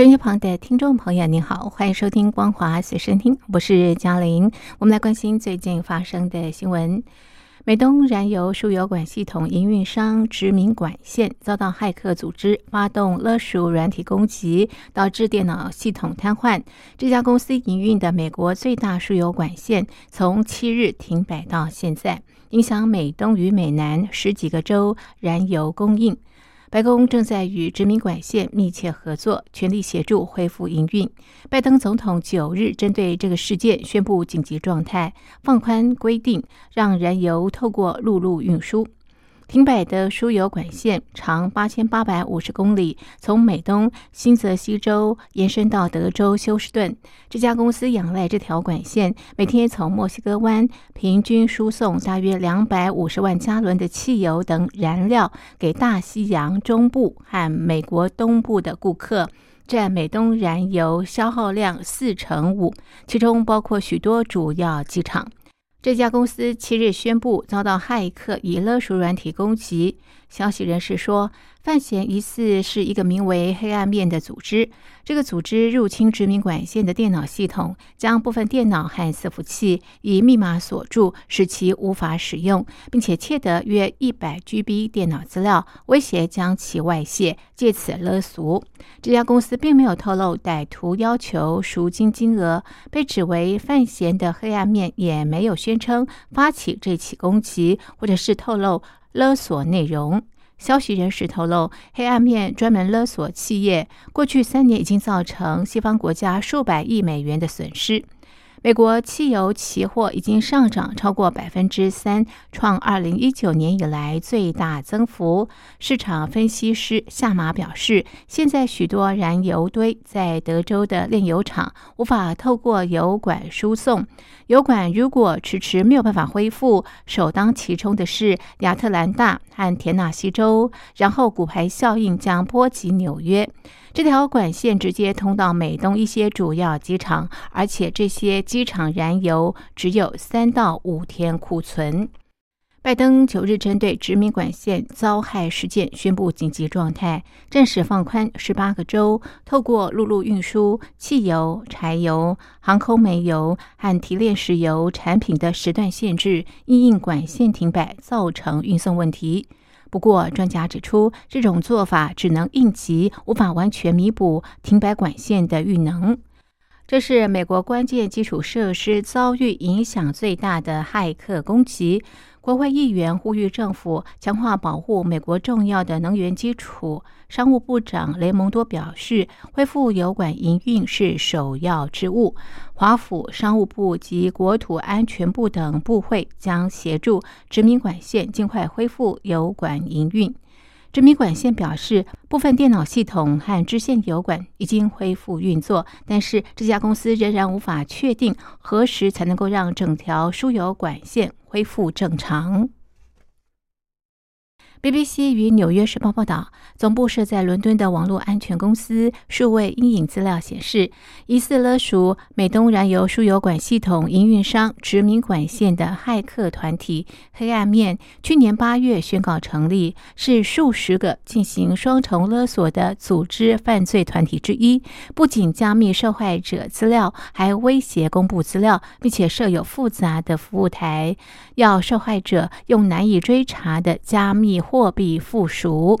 收音旁的听众朋友，您好，欢迎收听《光华随身听》，我是嘉玲。我们来关心最近发生的新闻。美东燃油输油管系统营运商殖民管线遭到骇客组织发动勒索软体攻击，导致电脑系统瘫痪。这家公司营运的美国最大输油管线从七日停摆到现在，影响美东与美南十几个州燃油供应。白宫正在与殖民管线密切合作，全力协助恢复营运。拜登总统九日针对这个事件宣布紧急状态，放宽规定，让燃油透过陆路运输。停摆的输油管线长八千八百五十公里，从美东新泽西州延伸到德州休斯顿。这家公司仰赖这条管线，每天从墨西哥湾平均输送大约两百五十万加仑的汽油等燃料给大西洋中部和美国东部的顾客，占美东燃油消耗量四成五，其中包括许多主要机场。这家公司七日宣布遭到骇客以勒索软体攻击。消息人士说。范闲疑似是一个名为“黑暗面”的组织。这个组织入侵殖民管线的电脑系统，将部分电脑和伺服器以密码锁住，使其无法使用，并且窃得约一百 GB 电脑资料，威胁将其外泄，借此勒索。这家公司并没有透露歹徒要求赎金金额，被指为范闲的黑暗面也没有宣称发起这起攻击，或者是透露勒索内容。消息人士透露，黑暗面专门勒索企业，过去三年已经造成西方国家数百亿美元的损失。美国汽油期货已经上涨超过百分之三，创二零一九年以来最大增幅。市场分析师夏马表示，现在许多燃油堆在德州的炼油厂无法透过油管输送，油管如果迟迟没有办法恢复，首当其冲的是亚特兰大和田纳西州，然后骨牌效应将波及纽约。这条管线直接通到美东一些主要机场，而且这些机场燃油只有三到五天库存。拜登九日针对殖民管线遭害事件宣布紧急状态，暂时放宽十八个州透过陆路运输汽油、柴油、航空煤油和提炼石油产品的时段限制，因应管线停摆造成运送问题。不过，专家指出，这种做法只能应急，无法完全弥补停摆管线的运能。这是美国关键基础设施遭遇影响最大的骇客攻击。国会议员呼吁政府强化保护美国重要的能源基础。商务部长雷蒙多表示，恢复油管营运是首要之务。华府商务部及国土安全部等部会将协助殖民管线尽快恢复油管营运。殖民管线表示，部分电脑系统和支线油管已经恢复运作，但是这家公司仍然无法确定何时才能够让整条输油管线。恢复正常。BBC 与《纽约时报》报道，总部设在伦敦的网络安全公司数位阴影资料显示，疑似勒索美东燃油输油管系统营运商殖民管线的骇客团体“黑暗面”去年八月宣告成立，是数十个进行双重勒索的组织犯罪团体之一。不仅加密受害者资料，还威胁公布资料，并且设有复杂的服务台，要受害者用难以追查的加密。货币附属。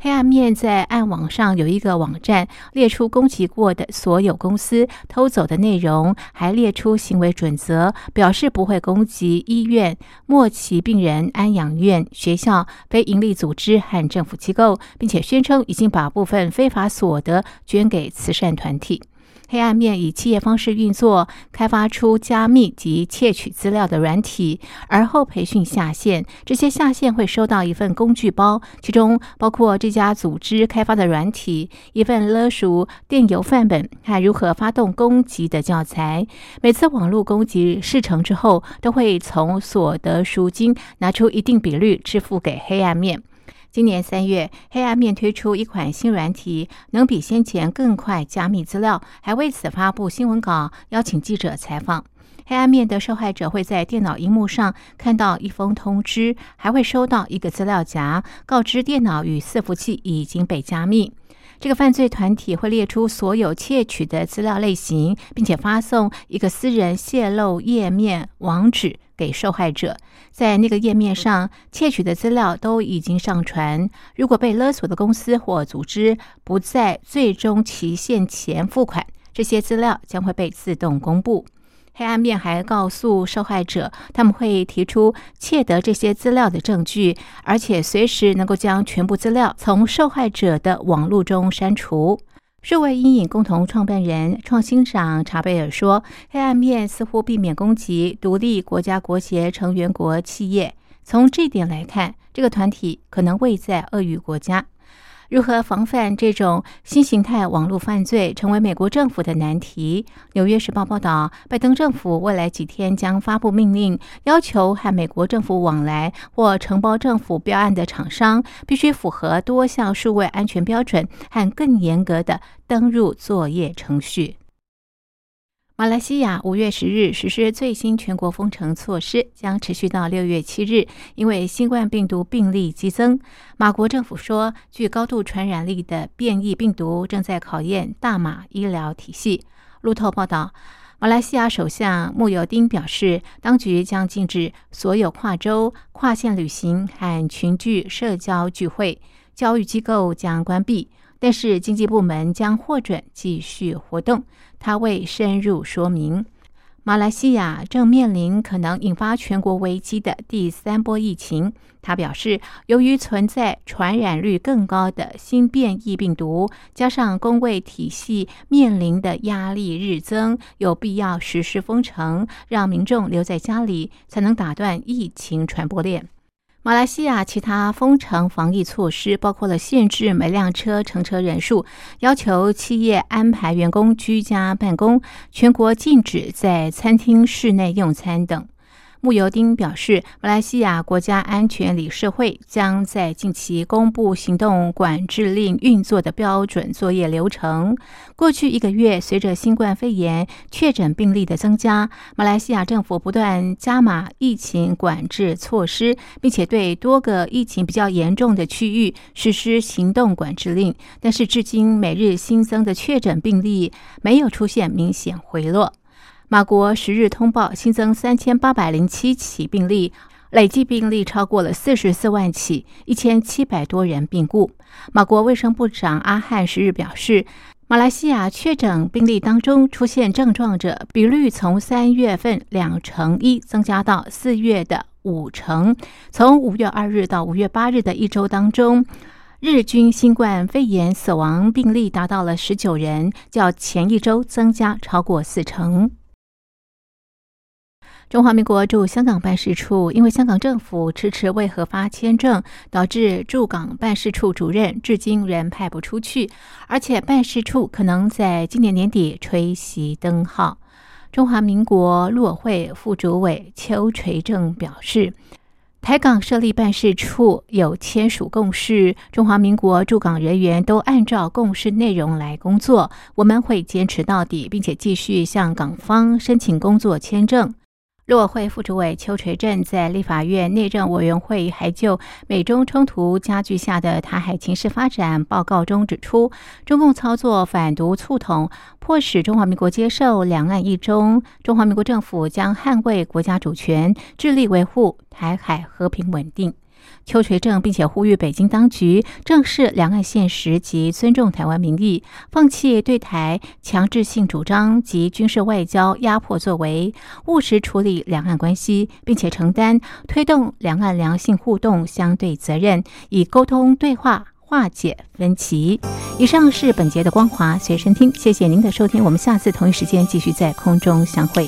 黑暗面在暗网上有一个网站，列出攻击过的所有公司偷走的内容，还列出行为准则，表示不会攻击医院、末期病人安养院、学校、非营利组织和政府机构，并且宣称已经把部分非法所得捐给慈善团体。黑暗面以企业方式运作，开发出加密及窃取资料的软体，而后培训下线。这些下线会收到一份工具包，其中包括这家组织开发的软体、一份勒赎电邮范本和如何发动攻击的教材。每次网络攻击事成之后，都会从所得赎金拿出一定比率支付给黑暗面。今年三月，黑暗面推出一款新软体，能比先前更快加密资料，还为此发布新闻稿，邀请记者采访。黑暗面的受害者会在电脑荧幕上看到一封通知，还会收到一个资料夹，告知电脑与伺服器已经被加密。这个犯罪团体会列出所有窃取的资料类型，并且发送一个私人泄露页面网址给受害者。在那个页面上，窃取的资料都已经上传。如果被勒索的公司或组织不在最终期限前付款，这些资料将会被自动公布。黑暗面还告诉受害者，他们会提出窃得这些资料的证据，而且随时能够将全部资料从受害者的网络中删除。这位阴影共同创办人、创新长查贝尔说：“黑暗面似乎避免攻击独立国家国协成员国企业。从这点来看，这个团体可能未在恶语国家。”如何防范这种新形态网络犯罪，成为美国政府的难题。纽约时报报道，拜登政府未来几天将发布命令，要求和美国政府往来或承包政府标案的厂商，必须符合多项数位安全标准和更严格的登入作业程序。马来西亚五月十日实施最新全国封城措施，将持续到六月七日。因为新冠病毒病例激增，马国政府说，具高度传染力的变异病毒正在考验大马医疗体系。路透报道，马来西亚首相穆尤丁表示，当局将禁止所有跨州、跨县旅行和群聚社交聚会，教育机构将关闭。但是经济部门将获准继续活动。他未深入说明。马来西亚正面临可能引发全国危机的第三波疫情。他表示，由于存在传染率更高的新变异病毒，加上公卫体系面临的压力日增，有必要实施封城，让民众留在家里，才能打断疫情传播链。马来西亚其他封城防疫措施包括了限制每辆车乘车人数，要求企业安排员工居家办公，全国禁止在餐厅室内用餐等。穆尤丁表示，马来西亚国家安全理事会将在近期公布行动管制令运作的标准作业流程。过去一个月，随着新冠肺炎确诊病例的增加，马来西亚政府不断加码疫情管制措施，并且对多个疫情比较严重的区域实施行动管制令。但是，至今每日新增的确诊病例没有出现明显回落。马国十日通报新增三千八百零七起病例，累计病例超过了四十四万起，一千七百多人病故。马国卫生部长阿汉十日表示，马来西亚确诊病例当中出现症状者比率从三月份两成一增加到四月的五成。从五月二日到五月八日的一周当中，日均新冠肺炎死亡病例达到了十九人，较前一周增加超过四成。中华民国驻香港办事处因为香港政府迟迟未核发签证，导致驻港办事处主任至今仍派不出去，而且办事处可能在今年年底吹熄灯号。中华民国陆委会副主委邱垂正表示，台港设立办事处有签署共识，中华民国驻港人员都按照共识内容来工作，我们会坚持到底，并且继续向港方申请工作签证。陆委会副主委邱垂正在立法院内政委员会还就美中冲突加剧下的台海情势发展报告中指出，中共操作反独促统，迫使中华民国接受两岸一中，中华民国政府将捍卫国家主权，致力维护台海和平稳定。邱垂正，并且呼吁北京当局正视两岸现实及尊重台湾民意，放弃对台强制性主张及军事外交压迫作为，务实处理两岸关系，并且承担推动两岸良性互动相对责任，以沟通对话。化解分歧。以上是本节的光华随身听，谢谢您的收听，我们下次同一时间继续在空中相会。